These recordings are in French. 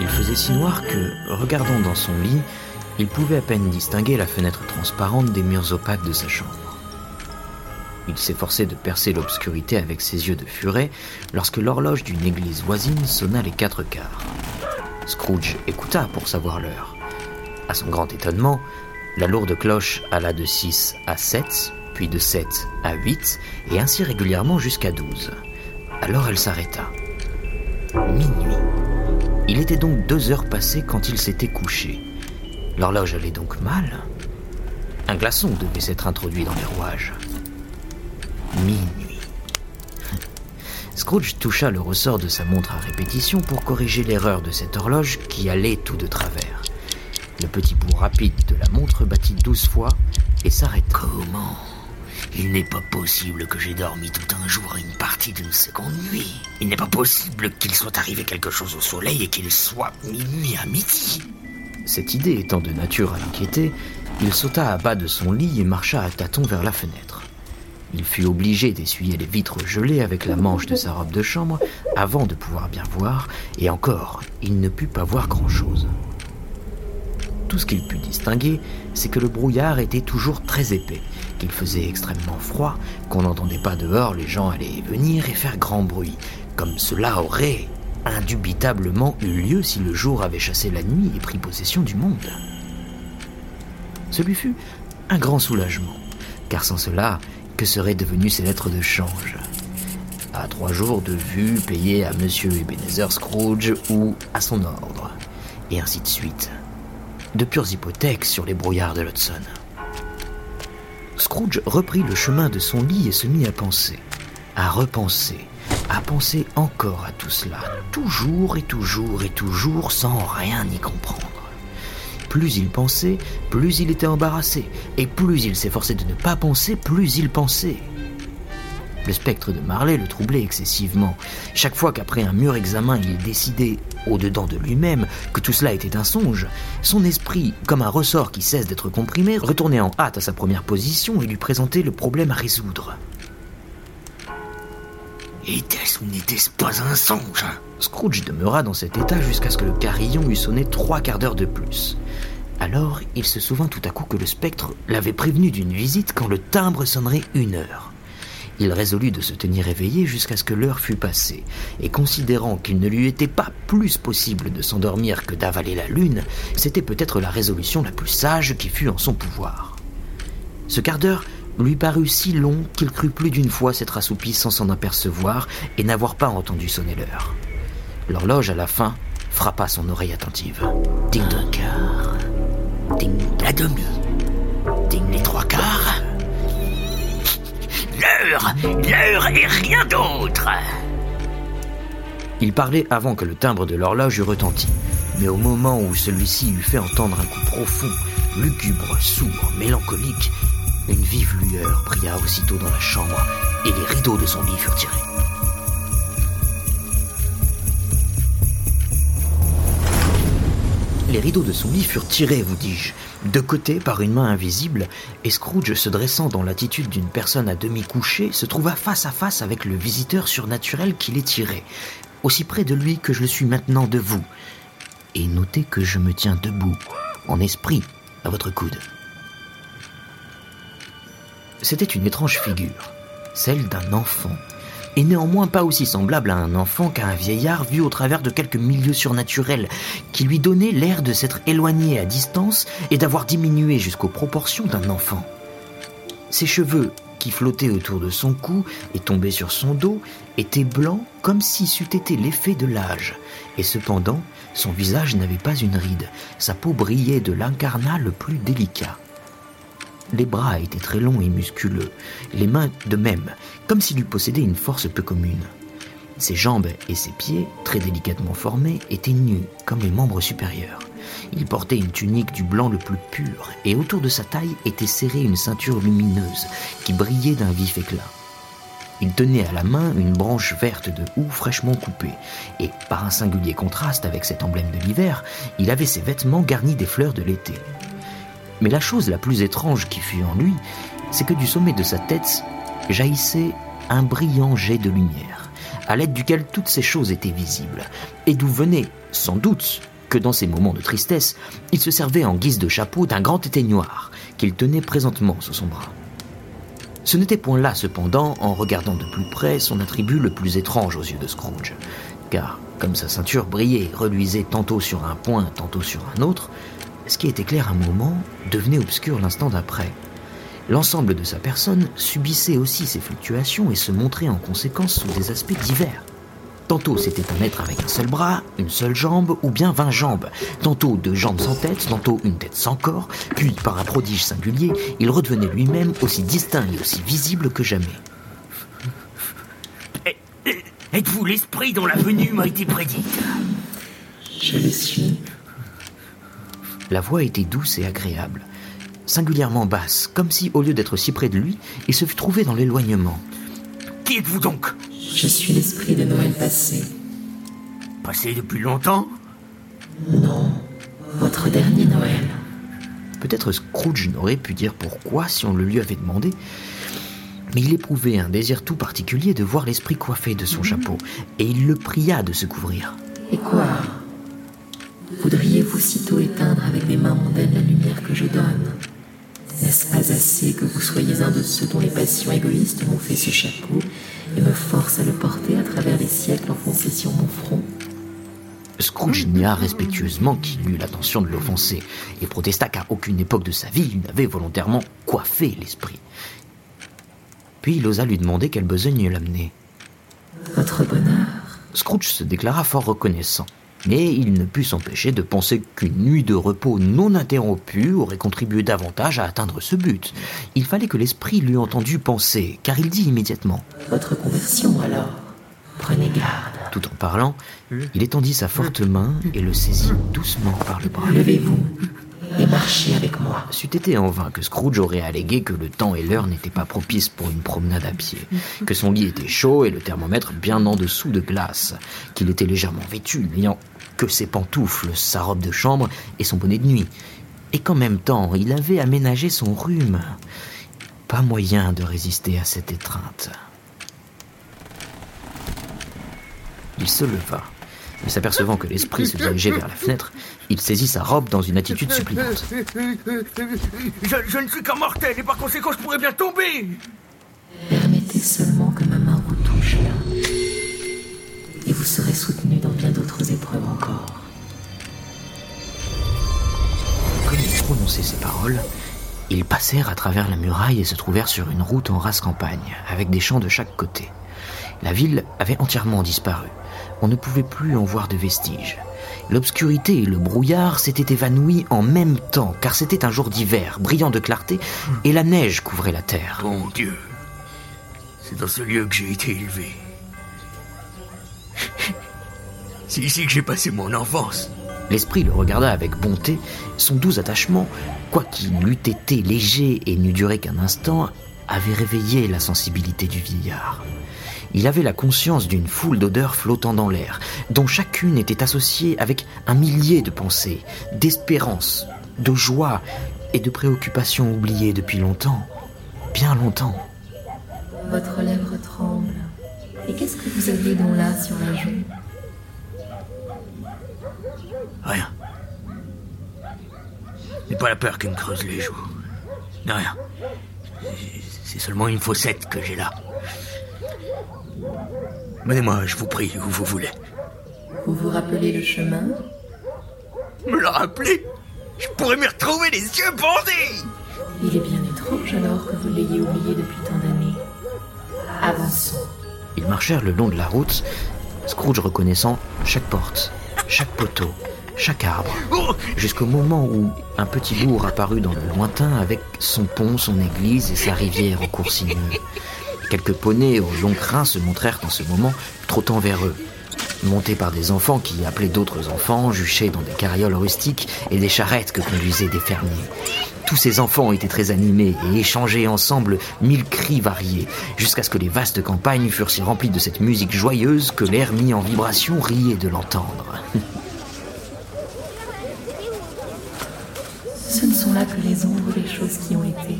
Il faisait si noir que, regardant dans son lit, il pouvait à peine distinguer la fenêtre transparente des murs opaques de sa chambre. Il s'efforçait de percer l'obscurité avec ses yeux de furet lorsque l'horloge d'une église voisine sonna les quatre quarts. Scrooge écouta pour savoir l'heure. À son grand étonnement, la lourde cloche alla de 6 à 7, puis de 7 à 8, et ainsi régulièrement jusqu'à 12. Alors elle s'arrêta. Il était donc deux heures passées quand il s'était couché. L'horloge allait donc mal. Un glaçon devait s'être introduit dans les rouages. Minuit. Scrooge toucha le ressort de sa montre à répétition pour corriger l'erreur de cette horloge qui allait tout de travers. Le petit bout rapide de la montre battit douze fois et s'arrêta. Comment? Il n'est pas possible que j'ai dormi tout un jour et une partie d'une seconde nuit. Il n'est pas possible qu'il soit arrivé quelque chose au soleil et qu'il soit minuit à midi. Cette idée étant de nature à l'inquiéter, il sauta à bas de son lit et marcha à tâtons vers la fenêtre. Il fut obligé d'essuyer les vitres gelées avec la manche de sa robe de chambre avant de pouvoir bien voir, et encore, il ne put pas voir grand-chose. Tout ce qu'il put distinguer, c'est que le brouillard était toujours très épais, qu'il faisait extrêmement froid, qu'on n'entendait pas dehors les gens aller et venir et faire grand bruit, comme cela aurait indubitablement eu lieu si le jour avait chassé la nuit et pris possession du monde. Ce lui fut un grand soulagement, car sans cela, que seraient devenues ces lettres de change? À trois jours de vue payées à Monsieur Ebenezer Scrooge ou à son ordre, et ainsi de suite. De pures hypothèques sur les brouillards de l'Hudson. Scrooge reprit le chemin de son lit et se mit à penser, à repenser, à penser encore à tout cela, toujours et toujours et toujours sans rien y comprendre. Plus il pensait, plus il était embarrassé, et plus il s'efforçait de ne pas penser, plus il pensait. Le spectre de Marley le troublait excessivement. Chaque fois qu'après un mûr examen il décidait, au-dedans de lui-même, que tout cela était un songe, son esprit, comme un ressort qui cesse d'être comprimé, retournait en hâte à sa première position et lui présentait le problème à résoudre. Était-ce ou n'était-ce pas un songe? Scrooge demeura dans cet état jusqu'à ce que le carillon eût sonné trois quarts d'heure de plus. Alors, il se souvint tout à coup que le spectre l'avait prévenu d'une visite quand le timbre sonnerait une heure. Il résolut de se tenir éveillé jusqu'à ce que l'heure fût passée, et considérant qu'il ne lui était pas plus possible de s'endormir que d'avaler la lune, c'était peut-être la résolution la plus sage qui fût en son pouvoir. Ce quart d'heure lui parut si long qu'il crut plus d'une fois s'être assoupi sans s'en apercevoir et n'avoir pas entendu sonner l'heure. L'horloge, à la fin, frappa son oreille attentive. Ding d'un quart. Ding la demi. Ding les trois quarts. L'heure L'heure et rien d'autre Il parlait avant que le timbre de l'horloge eût retenti, mais au moment où celui-ci eut fait entendre un coup profond, lugubre, sourd, mélancolique, une vive lueur brilla aussitôt dans la chambre et les rideaux de son lit furent tirés. Les rideaux de son lit furent tirés, vous dis-je, de côté par une main invisible, et Scrooge, se dressant dans l'attitude d'une personne à demi couchée, se trouva face à face avec le visiteur surnaturel qui les aussi près de lui que je le suis maintenant de vous. Et notez que je me tiens debout, en esprit, à votre coude. C'était une étrange figure, celle d'un enfant, et néanmoins pas aussi semblable à un enfant qu'à un vieillard vu au travers de quelques milieux surnaturels, qui lui donnaient l'air de s'être éloigné à distance et d'avoir diminué jusqu'aux proportions d'un enfant. Ses cheveux, qui flottaient autour de son cou et tombaient sur son dos, étaient blancs comme si c'eût été l'effet de l'âge, et cependant son visage n'avait pas une ride, sa peau brillait de l'incarnat le plus délicat. Les bras étaient très longs et musculeux, les mains de même, comme s'il eût possédé une force peu commune. Ses jambes et ses pieds, très délicatement formés, étaient nus, comme les membres supérieurs. Il portait une tunique du blanc le plus pur, et autour de sa taille était serrée une ceinture lumineuse, qui brillait d'un vif éclat. Il tenait à la main une branche verte de houx fraîchement coupée, et par un singulier contraste avec cet emblème de l'hiver, il avait ses vêtements garnis des fleurs de l'été. Mais la chose la plus étrange qui fut en lui, c'est que du sommet de sa tête jaillissait un brillant jet de lumière, à l'aide duquel toutes ces choses étaient visibles, et d'où venait, sans doute, que dans ces moments de tristesse, il se servait en guise de chapeau d'un grand éteignoir qu'il tenait présentement sous son bras. Ce n'était point là, cependant, en regardant de plus près, son attribut le plus étrange aux yeux de Scrooge, car, comme sa ceinture brillait reluisait tantôt sur un point, tantôt sur un autre, ce qui était clair un moment devenait obscur l'instant d'après. L'ensemble de sa personne subissait aussi ces fluctuations et se montrait en conséquence sous des aspects divers. Tantôt c'était un être avec un seul bras, une seule jambe ou bien vingt jambes, tantôt deux jambes sans tête, tantôt une tête sans corps, puis par un prodige singulier, il redevenait lui-même aussi distinct et aussi visible que jamais. Êtes-vous l'esprit dont la venue m'a été prédite? Je le suis. La voix était douce et agréable, singulièrement basse, comme si, au lieu d'être si près de lui, il se fût trouvé dans l'éloignement. Qui êtes-vous donc? Je suis l'esprit de Noël passé. Passé depuis longtemps? Non, votre dernier Noël. Peut-être Scrooge n'aurait pu dire pourquoi si on le lui avait demandé, mais il éprouvait un désir tout particulier de voir l'esprit coiffé de son chapeau, et il le pria de se couvrir. Et quoi? Voudriez-vous sitôt éteindre avec des mains mondaines la lumière que je donne? N'est-ce pas assez que vous soyez un de ceux dont les passions égoïstes m'ont fait ce chapeau et me forcent à le porter à travers les siècles enfoncés sur mon front? Scrooge nia respectueusement qu'il eut l'intention de l'offenser et protesta qu'à aucune époque de sa vie il n'avait volontairement coiffé l'esprit. Puis il osa lui demander quelle besogne l'amenait. Votre bonheur Scrooge se déclara fort reconnaissant. Mais il ne put s'empêcher de penser qu'une nuit de repos non interrompue aurait contribué davantage à atteindre ce but. Il fallait que l'esprit l'eût entendu penser, car il dit immédiatement Votre conversion alors Prenez garde. Tout en parlant, il étendit sa forte main et le saisit doucement par le bras. Levez-vous et marchez avec moi. C'eût été en vain que Scrooge aurait allégué que le temps et l'heure n'étaient pas propices pour une promenade à pied, que son lit était chaud et le thermomètre bien en dessous de glace, qu'il était légèrement vêtu, n'ayant que ses pantoufles, sa robe de chambre et son bonnet de nuit, et qu'en même temps il avait aménagé son rhume. Pas moyen de résister à cette étreinte. Il se leva, mais s'apercevant que l'esprit se dirigeait vers la fenêtre, il saisit sa robe dans une attitude suppliante. Je, je ne suis qu'un mortel et par conséquent je pourrais bien tomber Permettez seulement que ma main vous touche là. Et vous serez soutenu dans d'autres épreuves encore. Comme il prononçait ces paroles, ils passèrent à travers la muraille et se trouvèrent sur une route en race campagne, avec des champs de chaque côté. La ville avait entièrement disparu. On ne pouvait plus en voir de vestiges. L'obscurité et le brouillard s'étaient évanouis en même temps, car c'était un jour d'hiver, brillant de clarté, et la neige couvrait la terre. Bon Dieu, c'est dans ce lieu que j'ai été élevé. C'est ici que j'ai passé mon enfance. L'esprit le regarda avec bonté, son doux attachement, quoiqu'il eût été léger et n'eût duré qu'un instant, avait réveillé la sensibilité du vieillard. Il avait la conscience d'une foule d'odeurs flottant dans l'air, dont chacune était associée avec un millier de pensées, d'espérances, de joie et de préoccupations oubliées depuis longtemps, bien longtemps. Votre lèvre tremble. Et qu'est-ce que vous avez donc là sur la joue? Rien. C'est pas la peur qui me creuse les joues. Non, rien. C'est seulement une fossette que j'ai là. Menez-moi, je vous prie, où vous voulez. Vous vous rappelez le chemin? Me le rappeler Je pourrais m'y retrouver les yeux bandés Il est bien étrange alors que vous l'ayez oublié depuis tant d'années. Avançons. Ils marchèrent le long de la route, Scrooge reconnaissant chaque porte, chaque poteau, chaque arbre, jusqu'au moment où un petit bourg apparut dans le lointain avec son pont, son église et sa rivière au cours sinueux. Quelques poneys aux longs crins se montrèrent en ce moment, trottant vers eux. Montés par des enfants qui appelaient d'autres enfants, juchés dans des carrioles rustiques et des charrettes que conduisaient des fermiers. Tous ces enfants étaient très animés et échangeaient ensemble mille cris variés, jusqu'à ce que les vastes campagnes furent si remplies de cette musique joyeuse que l'air mis en vibration riait de l'entendre. Ce ne sont là que les ombres des choses qui ont été.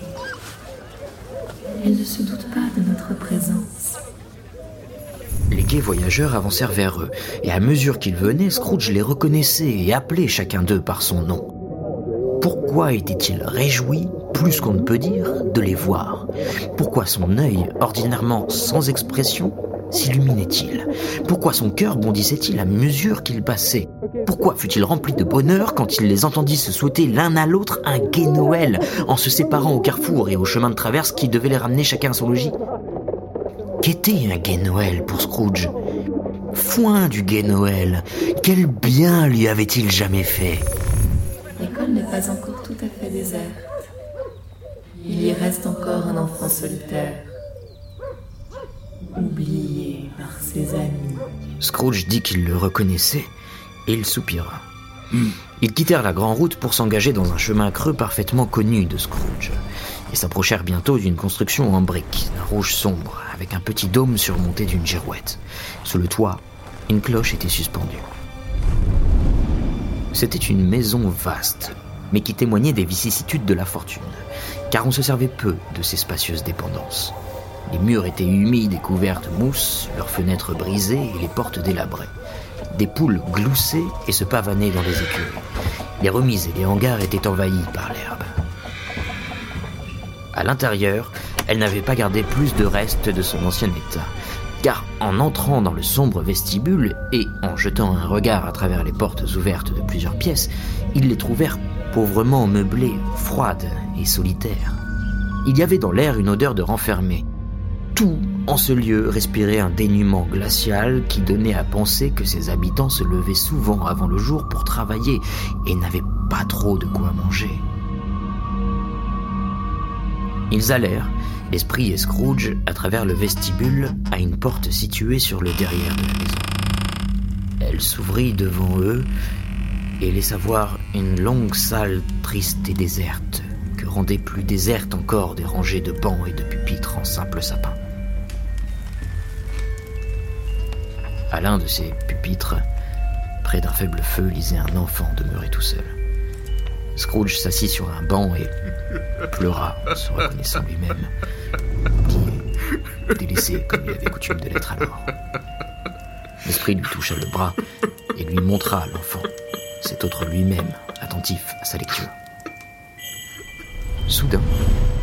Elles ne se doutent pas de notre présence. Les gais voyageurs avancèrent vers eux, et à mesure qu'ils venaient, Scrooge les reconnaissait et appelait chacun d'eux par son nom. Pourquoi était-il réjoui, plus qu'on ne peut dire, de les voir? Pourquoi son œil, ordinairement sans expression, s'illuminait-il? Pourquoi son cœur bondissait-il à mesure qu'il passait? Pourquoi fut-il rempli de bonheur quand il les entendit se souhaiter l'un à l'autre un gai Noël en se séparant au carrefour et au chemin de traverse qui devait les ramener chacun à son logis? Qu'était un gai Noël pour Scrooge? Foin du gai Noël. Quel bien lui avait-il jamais fait? L'école n'est pas encore tout à fait déserte. Il y reste encore un enfant solitaire. Oublié ses amis. Scrooge dit qu'il le reconnaissait et il soupira. Ils quittèrent la grande route pour s'engager dans un chemin creux parfaitement connu de Scrooge et s'approchèrent bientôt d'une construction en briques, d'un rouge sombre, avec un petit dôme surmonté d'une girouette. Sous le toit, une cloche était suspendue. C'était une maison vaste, mais qui témoignait des vicissitudes de la fortune, car on se servait peu de ces spacieuses dépendances. Les murs étaient humides et couverts de mousse, leurs fenêtres brisées et les portes délabrées. Des poules gloussaient et se pavanaient dans les écuries. Les remises et les hangars étaient envahis par l'herbe. À l'intérieur, elle n'avait pas gardé plus de restes de son ancien état, car en entrant dans le sombre vestibule et en jetant un regard à travers les portes ouvertes de plusieurs pièces, ils les trouvèrent pauvrement meublées, froides et solitaires. Il y avait dans l'air une odeur de renfermé. Tout en ce lieu respirait un dénuement glacial qui donnait à penser que ses habitants se levaient souvent avant le jour pour travailler et n'avaient pas trop de quoi manger. Ils allèrent, l'esprit et Scrooge, à travers le vestibule à une porte située sur le derrière de la maison. Elle s'ouvrit devant eux et laissa voir une longue salle triste et déserte, rendaient plus désertes encore des rangées de bancs et de pupitres en simple sapin. À l'un de ces pupitres, près d'un faible feu, lisait un enfant demeuré tout seul. Scrooge s'assit sur un banc et pleura, se reconnaissant lui-même, délaissé comme il avait coutume de l'être alors. L'esprit lui toucha le bras et lui montra l'enfant, cet autre lui-même, attentif à sa lecture. Soudain,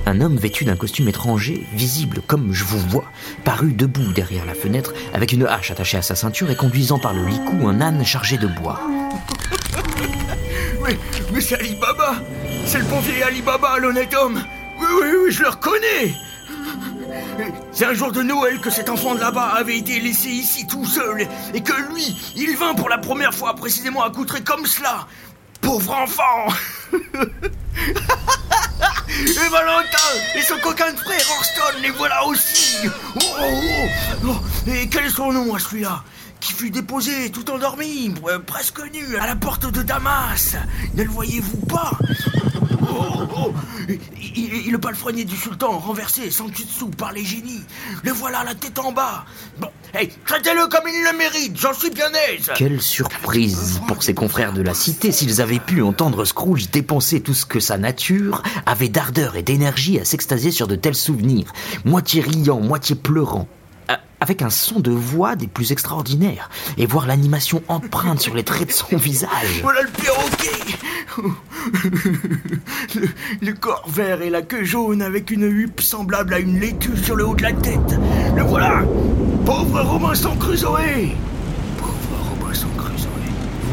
un homme vêtu d'un costume étranger, visible comme je vous vois, parut debout derrière la fenêtre avec une hache attachée à sa ceinture et conduisant par le licou un âne chargé de bois. Mais, mais c'est Ali Baba C'est le bon vieil Ali Baba, l'honnête homme Oui, oui, oui, je le reconnais C'est un jour de Noël que cet enfant de là-bas avait été laissé ici tout seul et que lui, il vint pour la première fois précisément accoutré comme cela. Pauvre enfant Et Valentin et son coquin de frère Orston, les voilà aussi oh, oh, oh. Oh, Et quel est son nom à celui-là qui fut déposé tout endormi, euh, presque nu, à la porte de Damas? Ne le voyez-vous pas? Oh, oh, il, le palefrenier du sultan, renversé sans dessous par les génies. Le voilà la tête en bas. Bon, hey, traitez-le comme il le mérite, j'en suis bien aise. Quelle surprise pour ses confrères de la cité s'ils avaient pu entendre Scrooge dépenser tout ce que sa nature avait d'ardeur et d'énergie à s'extasier sur de tels souvenirs, moitié riant, moitié pleurant avec un son de voix des plus extraordinaires, et voir l'animation empreinte sur les traits de son visage. Voilà le perroquet le, corps vert et la queue jaune avec une huppe semblable à une laitue sur le haut de la tête. Le voilà Pauvre Robinson Crusoe Pauvre Robinson Crusoe,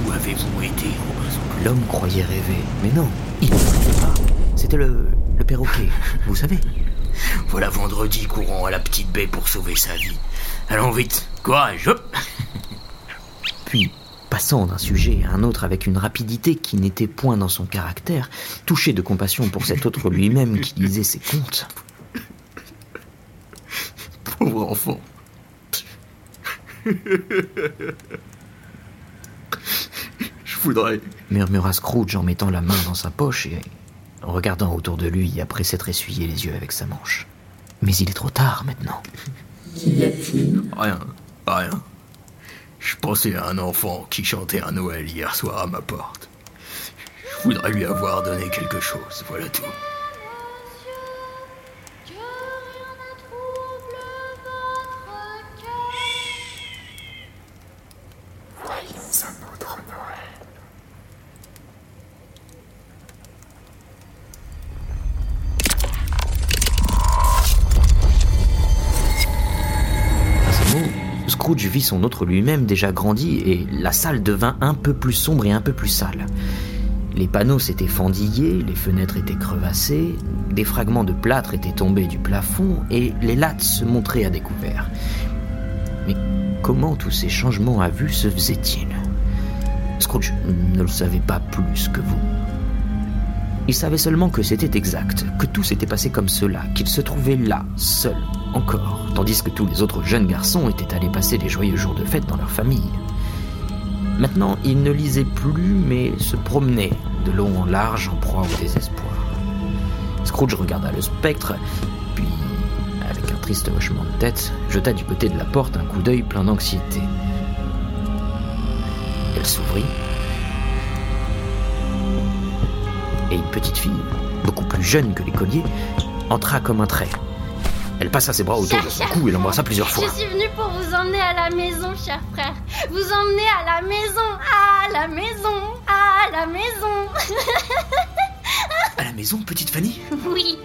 où avez-vous été, Robinson Crusoe L'homme croyait rêver, mais non, il ne rêvait pas. C'était le, le perroquet, vous savez. Voilà vendredi courant à la petite baie pour sauver sa vie. Allons vite, courage, hop Puis, passant d'un sujet à un autre avec une rapidité qui n'était point dans son caractère, touché de compassion pour cet autre lui-même qui lisait ses contes. Pauvre enfant. Je voudrais. murmura Scrooge en mettant la main dans sa poche et en regardant autour de lui après s'être essuyé les yeux avec sa manche. Mais il est trop tard maintenant. Rien, rien. Je pensais à un enfant qui chantait un Noël hier soir à ma porte. Je voudrais lui avoir donné quelque chose, voilà tout. Son autre lui-même déjà grandi et la salle devint un peu plus sombre et un peu plus sale. Les panneaux s'étaient fendillés, les fenêtres étaient crevassées, des fragments de plâtre étaient tombés du plafond et les lattes se montraient à découvert. Mais comment tous ces changements à vue se faisaient-ils? Scrooge ne le savait pas plus que vous. Il savait seulement que c'était exact, que tout s'était passé comme cela, qu'il se trouvait là, seul, tandis que tous les autres jeunes garçons étaient allés passer les joyeux jours de fête dans leur famille. Maintenant, il ne lisait plus, mais se promenait de long en large en proie au désespoir. Scrooge regarda le spectre, puis, avec un triste hochement de tête, jeta du côté de la porte un coup d'œil plein d'anxiété. Elle s'ouvrit, et une petite fille, beaucoup plus jeune que l'écolier, entra comme un trait. Elle passa ses bras autour de son cou et l'embrassa plusieurs fois. Je suis venue pour vous emmener à la maison, cher frère. Vous emmener à la maison, à la maison, à la maison. à la maison, petite Fanny Oui.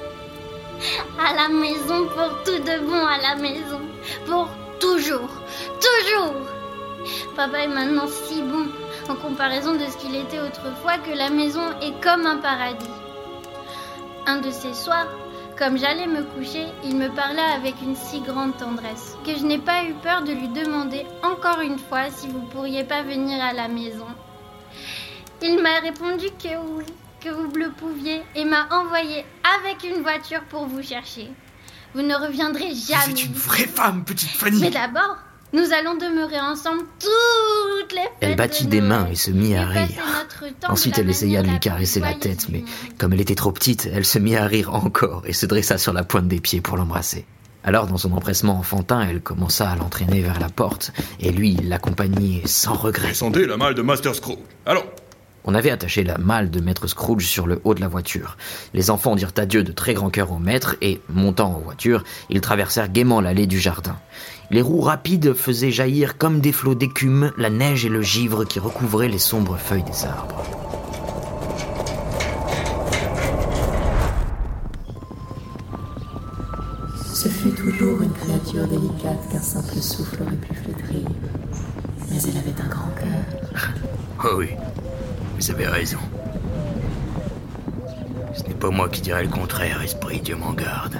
À la maison pour tout de bon, à la maison. Pour toujours. Toujours. Papa est maintenant si bon en comparaison de ce qu'il était autrefois que la maison est comme un paradis. Un de ces soirs, comme j'allais me coucher, il me parla avec une si grande tendresse que je n'ai pas eu peur de lui demander encore une fois si vous pourriez pas venir à la maison. Il m'a répondu que oui, que vous le pouviez et m'a envoyé avec une voiture pour vous chercher. Vous ne reviendrez jamais. C'est une vraie femme, petite Fanny. Mais d'abord, nous allons demeurer ensemble toutes les fêtes. Elle battit des mains et se mit à rire. Ensuite, elle essaya de lui caresser la tête, mais comme elle était trop petite, elle se mit à rire encore et se dressa sur la pointe des pieds pour l'embrasser. Alors, dans son empressement enfantin, elle commença à l'entraîner vers la porte, et lui, l'accompagnait sans regret. Descendez la malle de Master Scrooge. Allons on avait attaché la malle de maître Scrooge sur le haut de la voiture. Les enfants dirent adieu de très grand cœur au maître et, montant en voiture, ils traversèrent gaiement l'allée du jardin. Les roues rapides faisaient jaillir comme des flots d'écume la neige et le givre qui recouvraient les sombres feuilles des arbres. Ce fut toujours une créature délicate qu'un simple souffle aurait pu flétrir. Mais elle avait un grand cœur. Oh oui, vous avez raison. Ce n'est pas moi qui dirais le contraire, esprit, Dieu m'en garde.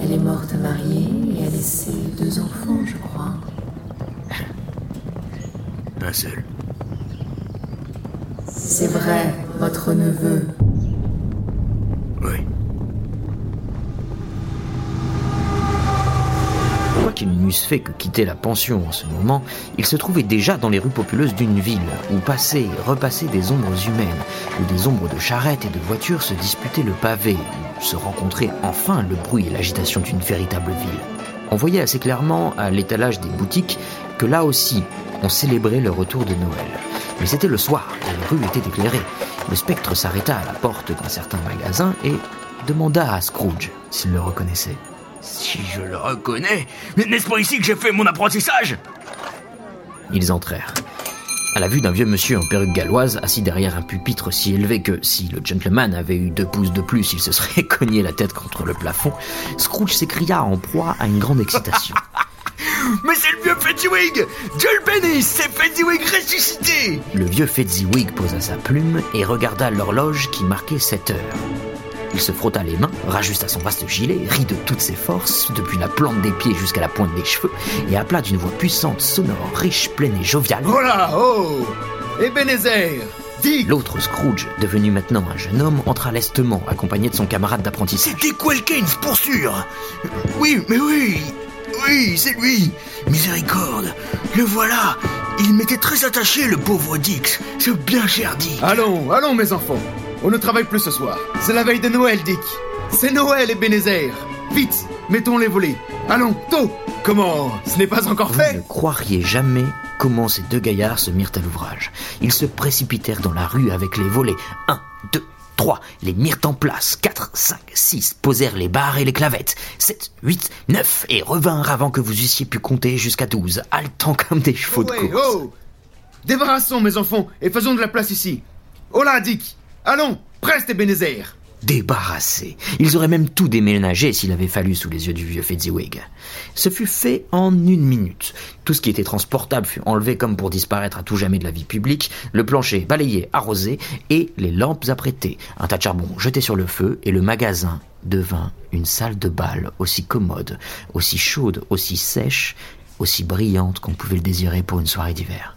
Elle est morte mariée et a laissé deux enfants, je crois. Un seul. C'est vrai, votre neveu. Oui. qu'ils n'eussent fait que quitter la pension en ce moment, ils se trouvaient déjà dans les rues populeuses d'une ville, où passaient et repassaient des ombres humaines, où des ombres de charrettes et de voitures se disputaient le pavé, où se rencontrait enfin le bruit et l'agitation d'une véritable ville. On voyait assez clairement à l'étalage des boutiques que là aussi, on célébrait le retour de Noël. Mais c'était le soir, et les rues étaient éclairées. Le spectre s'arrêta à la porte d'un certain magasin et demanda à Scrooge s'il le reconnaissait. Si je le reconnais, n'est-ce pas ici que j'ai fait mon apprentissage? Ils entrèrent. À la vue d'un vieux monsieur en perruque galloise, assis derrière un pupitre si élevé que, si le gentleman avait eu deux pouces de plus, il se serait cogné la tête contre le plafond, Scrooge s'écria en proie à une grande excitation. Mais c'est le vieux Fezziwig Dieu le bénisse, c'est Fezziwig ressuscité Le vieux Fezziwig posa sa plume et regarda l'horloge qui marquait 7 heures. Il se frotta les mains, rajusta son vaste gilet, rit de toutes ses forces, depuis la plante des pieds jusqu'à la pointe des cheveux, et appela d'une voix puissante, sonore, riche, pleine et joviale. Voilà, oh Ebenezer Dick L'autre Scrooge, devenu maintenant un jeune homme, entra lestement, accompagné de son camarade d'apprentissage. C'était Quelkins, pour sûr Oui, mais oui Oui, c'est lui Miséricorde Le voilà Il m'était très attaché, le pauvre Dix. C'est bien cher Dick Allons, allons mes enfants On ne travaille plus ce soir. C'est la veille de Noël, Dick C'est Noël, Ebenezer Vite, mettons les volets Allons, tôt Comment Ce n'est pas encore Vous ne fait croiriez jamais comment ces deux gaillards se mirent à l'ouvrage. Ils se précipitèrent dans la rue avec les volets. Un, deux, trois, les mirent en place. Quatre, cinq, six, posèrent les barres et les clavettes. Sept, huit, neuf, et revinrent avant que vous eussiez pu compter jusqu'à douze, haletant comme des chevaux de course. oh Débarrassons mes enfants et faisons de la place ici. Oh là, Dick Allons, preste Ebenezer Débarrassés. Ils auraient même tout déménagé s'il avait fallu sous les yeux du vieux Fezziwig. Ce fut fait en une minute. Tout ce qui était transportable fut enlevé comme pour disparaître à tout jamais de la vie publique, le plancher balayé, arrosé, et les lampes apprêtées, un tas de charbon jeté sur le feu, et le magasin devint une salle de bal aussi commode, aussi chaude, aussi sèche, aussi brillante qu'on pouvait le désirer pour une soirée d'hiver.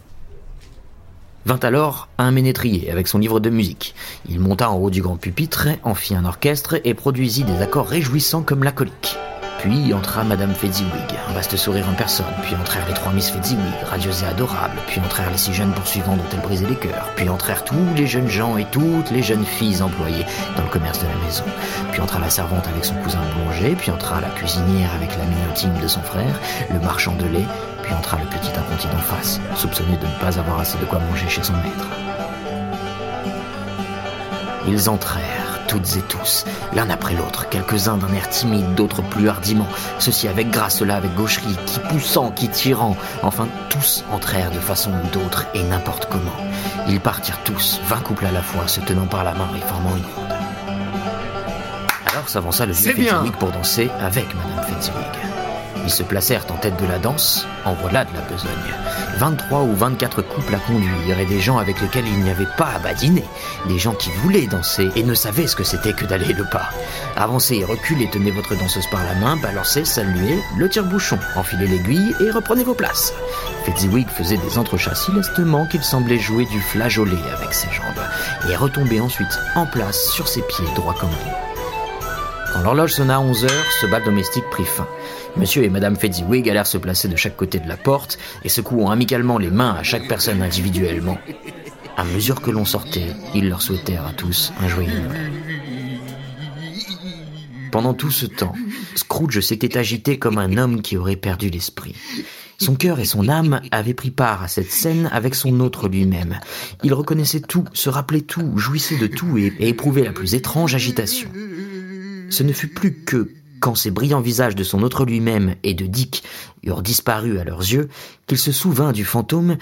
Vint alors un ménétrier avec son livre de musique. Il monta en haut du grand pupitre, en fit un orchestre et produisit des accords réjouissants comme la colique. Puis entra Madame Fezziwig, un vaste sourire en personne, puis entrèrent les trois Miss Fezziwig, radieuses et adorables, puis entrèrent les six jeunes poursuivants dont elle brisait les cœurs, puis entrèrent tous les jeunes gens et toutes les jeunes filles employées dans le commerce de la maison, puis entra la servante avec son cousin boulanger, puis entra la cuisinière avec la mignotine de son frère, le marchand de lait, puis entra le petit apprenti d'en face, soupçonné de ne pas avoir assez de quoi manger chez son maître. Ils entrèrent, toutes et tous, l'un après l'autre, quelques-uns d'un air timide, d'autres plus hardiment, ceux-ci avec grâce, ceux-là avec gaucherie, qui poussant, qui tirant, enfin tous entrèrent de façon ou d'autre et n'importe comment. Ils partirent tous, vingt couples à la fois, se tenant par la main et formant une ronde. Alors s'avança le vieux. Fezziwig pour danser avec Madame Fezziwig. Ils se placèrent en tête de la danse, en voilà de la besogne. 23 ou 24 couples à conduire et des gens avec lesquels il n'y avait pas à badiner. Des gens qui voulaient danser et ne savaient ce que c'était que d'aller le pas. Avancez et reculez, tenez votre danseuse par la main, balancez, saluez, le tire-bouchon, enfilez l'aiguille et reprenez vos places. Fezziwig faisait des entrechats si lestement qu'il semblait jouer du flageolet avec ses jambes et retomber ensuite en place sur ses pieds droits comme lui. L'horloge sonna à 11 heures, ce bal domestique prit fin. Monsieur et Madame Fezziwig allèrent se placer de chaque côté de la porte et secouant amicalement les mains à chaque personne individuellement. À mesure que l'on sortait, ils leur souhaitèrent à tous un joyeux Noël. Pendant tout ce temps, Scrooge s'était agité comme un homme qui aurait perdu l'esprit. Son cœur et son âme avaient pris part à cette scène avec son autre lui-même. Il reconnaissait tout, se rappelait tout, jouissait de tout et éprouvait la plus étrange agitation. Ce ne fut plus que quand ces brillants visages de son autre lui-même et de Dick eurent disparu à leurs yeux, qu'il se souvint du fantôme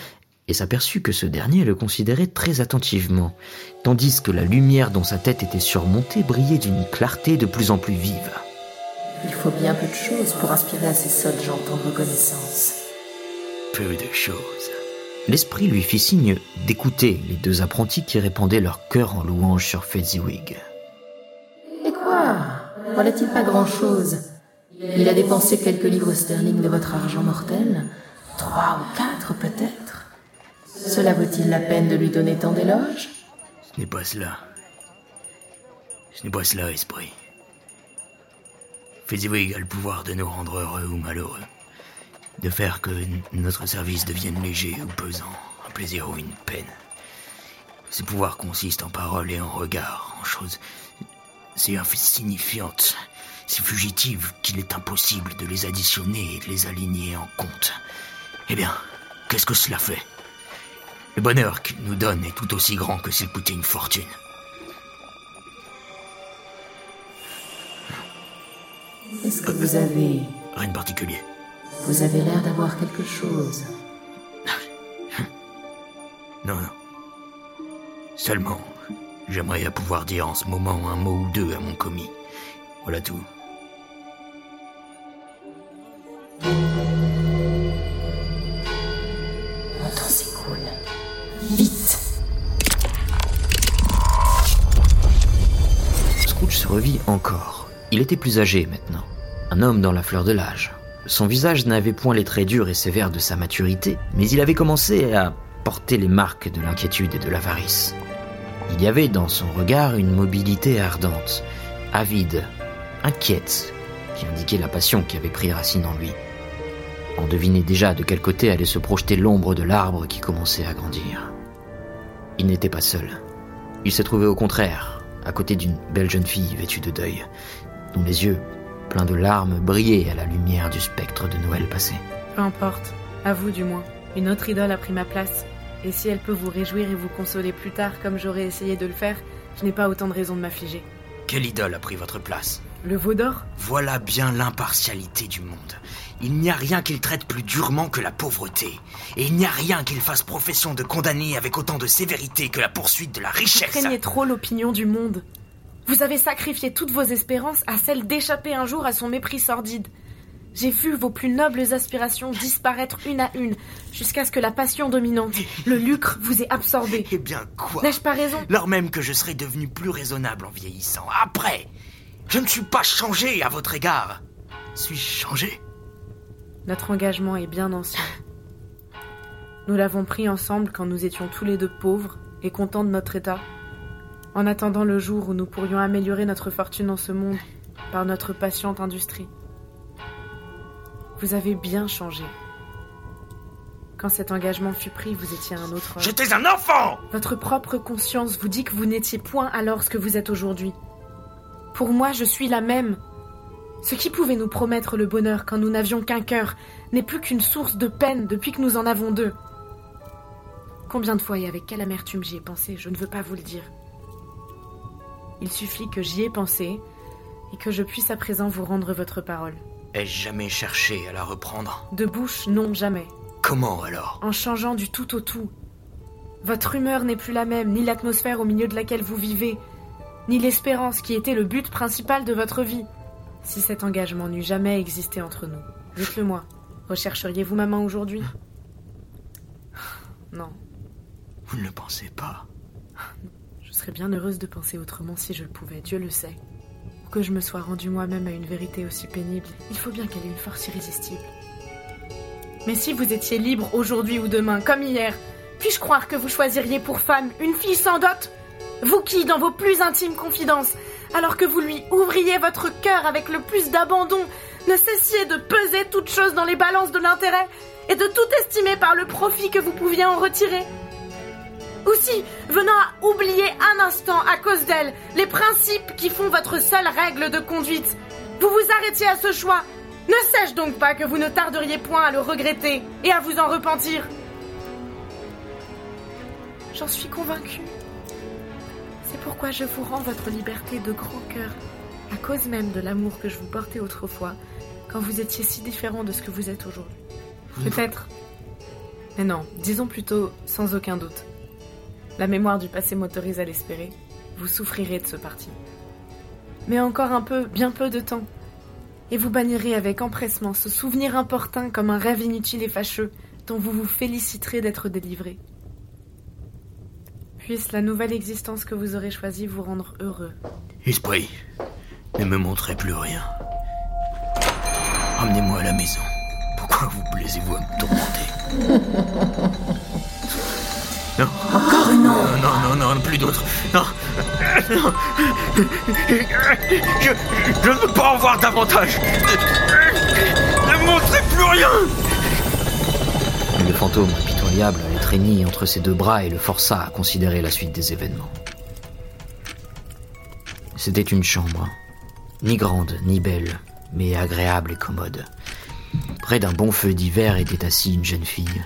et s'aperçut que ce dernier le considérait très attentivement, tandis que la lumière dont sa tête était surmontée brillait d'une clarté de plus en plus vive. Il faut bien peu de choses pour inspirer à ces sottes gens tant de reconnaissance. Peu de choses. L'esprit lui fit signe d'écouter les deux apprentis qui répandaient leur cœur en louange sur Fezziwig. Et quoi Voilà t il pas grand-chose? Il a dépensé quelques livres sterling de votre argent mortel? Trois ou quatre peut-être? Cela vaut-il la peine de lui donner tant d'éloges? Ce n'est pas cela. Ce n'est pas cela, esprit. A le pouvoir de nous rendre heureux ou malheureux. de faire que notre service devienne léger ou pesant, un plaisir ou une peine. Ces pouvoirs consistent en paroles et en regards, en choses si insignifiantes, si fugitives qu'il est impossible de les additionner et de les aligner en compte. Eh bien, qu'est-ce que cela fait? Le bonheur qu'il nous donne est tout aussi grand que s'il coûtait une fortune. Est-ce que vous avez... Rien de particulier. Vous avez l'air d'avoir quelque chose. Non, non. Seulement, j'aimerais pouvoir dire en ce moment un mot ou deux à mon commis. Voilà tout. Mon temps s'écoule. Vite Scrooge se revit encore. Il était plus âgé maintenant. Un homme dans la fleur de l'âge. Son visage n'avait point les traits durs et sévères de sa maturité, mais il avait commencé à porter les marques de l'inquiétude et de l'avarice. Il y avait dans son regard une mobilité ardente, avide, inquiète, qui indiquait la passion qui avait pris racine en lui. On devinait déjà de quel côté allait se projeter l'ombre de l'arbre qui commençait à grandir. Il n'était pas seul. Il se trouvait au contraire, à côté d'une belle jeune fille vêtue de deuil, dont les yeux, pleins de larmes, brillaient à la lumière du spectre de Noël passé. Peu importe, à vous du moins. Une autre idole a pris ma place. Et si elle peut vous réjouir et vous consoler plus tard comme j'aurais essayé de le faire, je n'ai pas autant de raisons de m'affliger. Quelle idole a pris votre place Le veau d'or? Voilà bien l'impartialité du monde. Il n'y a rien qu'il traite plus durement que la pauvreté. Et il n'y a rien qu'il fasse profession de condamner avec autant de sévérité que la poursuite de la richesse. Craignez trop l'opinion du monde. Vous avez sacrifié toutes vos espérances à celle d'échapper un jour à son mépris sordide. J'ai vu vos plus nobles aspirations disparaître une à une, jusqu'à ce que la passion dominante, le lucre, vous ait absorbé. Eh bien quoi N'ai-je pas raison Lors même que je serais devenu plus raisonnable en vieillissant. Après, je ne suis pas changé à votre égard. Suis-je changé? Notre engagement est bien ancien. Nous l'avons pris ensemble quand nous étions tous les deux pauvres et contents de notre état, en attendant le jour où nous pourrions améliorer notre fortune en ce monde par notre patiente industrie. Vous avez bien changé. Quand cet engagement fut pris, vous étiez un autre homme. J'étais un enfant Votre propre conscience vous dit que vous n'étiez point alors ce que vous êtes aujourd'hui. Pour moi, je suis la même. Ce qui pouvait nous promettre le bonheur quand nous n'avions qu'un cœur n'est plus qu'une source de peine depuis que nous en avons deux. Combien de fois et avec quelle amertume j'y ai pensé, je ne veux pas vous le dire. Il suffit que j'y ai pensé et que je puisse à présent vous rendre votre parole. Ai-je jamais cherché à la reprendre De bouche, non, jamais. Comment alors En changeant du tout au tout. Votre humeur n'est plus la même, ni l'atmosphère au milieu de laquelle vous vivez, ni l'espérance qui était le but principal de votre vie. Si cet engagement n'eût jamais existé entre nous, dites-le moi, rechercheriez-vous ma main aujourd'hui Non, Vous ne le pensez pas je serais bien heureuse de penser autrement si je le pouvais, Dieu le sait. Que je me sois rendue moi-même à une vérité aussi pénible, il faut bien qu'elle ait une force irrésistible. Mais si vous étiez libre aujourd'hui ou demain, comme hier, puis-je croire que vous choisiriez pour femme une fille sans dot? Vous qui, dans vos plus intimes confidences, alors que vous lui ouvriez votre cœur avec le plus d'abandon, ne cessiez de peser toutes choses dans les balances de l'intérêt et de tout estimer par le profit que vous pouviez en retirer ou si, venant à oublier un instant à cause d'elle les principes qui font votre seule règle de conduite, vous vous arrêtiez à ce choix, ne sais-je donc pas que vous ne tarderiez point à le regretter et à vous en repentir J'en suis convaincue. C'est pourquoi je vous rends votre liberté de grand cœur, à cause même de l'amour que je vous portais autrefois, quand vous étiez si différent de ce que vous êtes aujourd'hui. Peut-être. Mais non, disons plutôt sans aucun doute. La mémoire du passé m'autorise à l'espérer. Vous souffrirez de ce parti. Mais encore un peu, bien peu de temps. Et vous bannirez avec empressement ce souvenir importun comme un rêve inutile et fâcheux dont vous vous féliciterez d'être délivré. Puisse la nouvelle existence que vous aurez choisie vous rendre heureux. Esprit, ne me montrez plus rien. Ramenez-moi à la maison. Pourquoi vous plaisez-vous à me tourmenter? Non. Encore une Non, non, non, non, plus d'autres. Non. Non. Je, je ne veux pas en voir davantage. Ne, ne montrez plus rien. fantôme impitoyable l'étreignit entre ses deux bras et le força à considérer la suite des événements. C'était une chambre, ni grande ni belle, mais agréable et commode. Près d'un bon feu d'hiver était assise une jeune fille,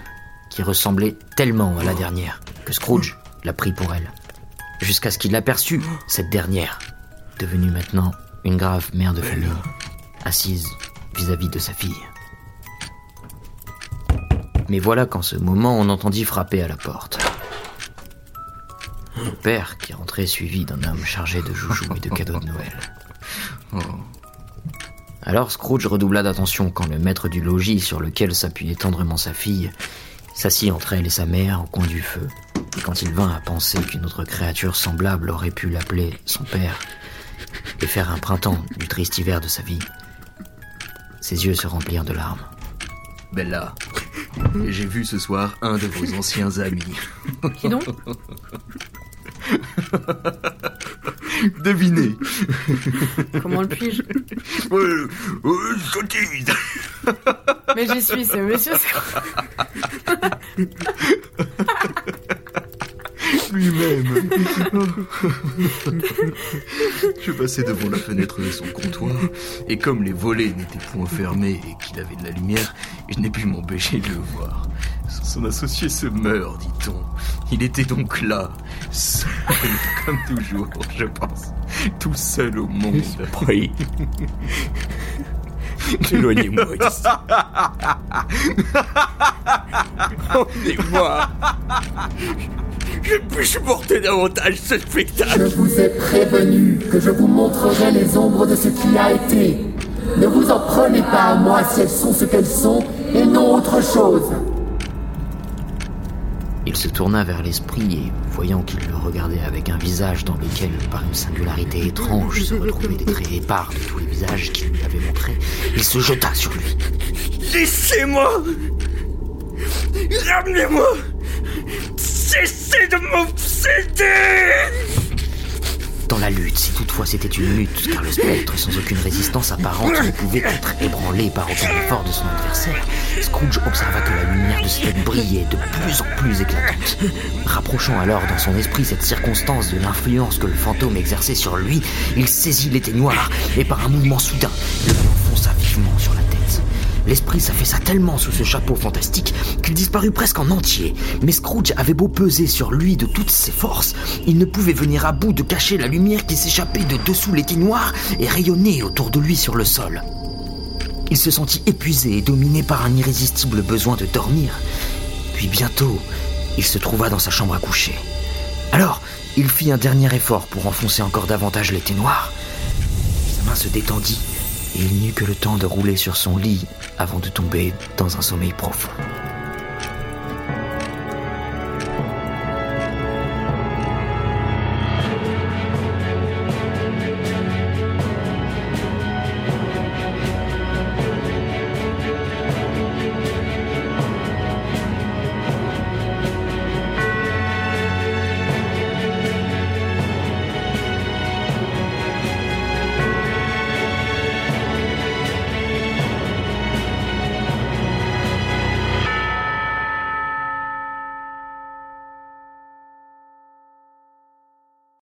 qui ressemblait tellement à la dernière que Scrooge la prit pour elle. Jusqu'à ce qu'il aperçût cette dernière, devenue maintenant une grave mère de famille, assise vis-à-vis de sa fille. Mais voilà qu'en ce moment on entendit frapper à la porte. Mon père qui rentrait suivi d'un homme chargé de joujoux et de cadeaux de Noël. Alors Scrooge redoubla d'attention quand le maître du logis sur lequel s'appuyait tendrement sa fille s'assit entre elle et sa mère au coin du feu. Et quand il vint à penser qu'une autre créature semblable aurait pu l'appeler son père et faire un printemps du triste hiver de sa vie, ses yeux se remplirent de larmes. Bella, j'ai vu ce soir un de vos anciens amis. Qui donc? Devinez. Comment le puis-je? Euh, euh, sottise. Mais j'y suis, c'est monsieur. Lui-même. Je passais devant la fenêtre de son comptoir, et comme les volets n'étaient point fermés et qu'il avait de la lumière, je n'ai pu m'empêcher de le voir. Son associé se meurt, dit-on. Il était donc là, seul, comme toujours, je pense. Tout seul au monde. Prie. Éloignez-moi d'ici. Emmenez-moi. Je ne peux supporter davantage ce spectacle. Je vous ai prévenu que je vous montrerai les ombres de ce qui a été. Ne vous en prenez pas à moi si elles sont ce qu'elles sont et non autre chose. Il se tourna vers l'esprit et, voyant qu'il le regardait avec un visage dans lequel, par une singularité étrange, se retrouvaient des traits épars de tous les visages qu'il lui avait montrés, il se jeta sur lui. Laissez-moi Ramenez-moi De m'obséder Dans la lutte, si toutefois c'était une lutte, car le spectre, sans aucune résistance apparente, ne pouvait être ébranlé par aucun effort de son adversaire, Scrooge observa que la lumière de cette brillait de plus en plus éclatante. Rapprochant alors dans son esprit cette circonstance de l'influence que le fantôme exerçait sur lui, il saisit l'éteignoir et par un mouvement soudain, le enfonça vivement sur la. L'esprit s'affaissa tellement sous ce chapeau fantastique qu'il disparut presque en entier. Mais Scrooge avait beau peser sur lui de toutes ses forces, il ne pouvait venir à bout de cacher la lumière qui s'échappait de dessous l'éteignoir et rayonnait autour de lui sur le sol. Il se sentit épuisé et dominé par un irrésistible besoin de dormir. Puis bientôt, il se trouva dans sa chambre à coucher. Alors, il fit un dernier effort pour enfoncer encore davantage l'éteignoir. Sa main se détendit il n'eut que le temps de rouler sur son lit avant de tomber dans un sommeil profond.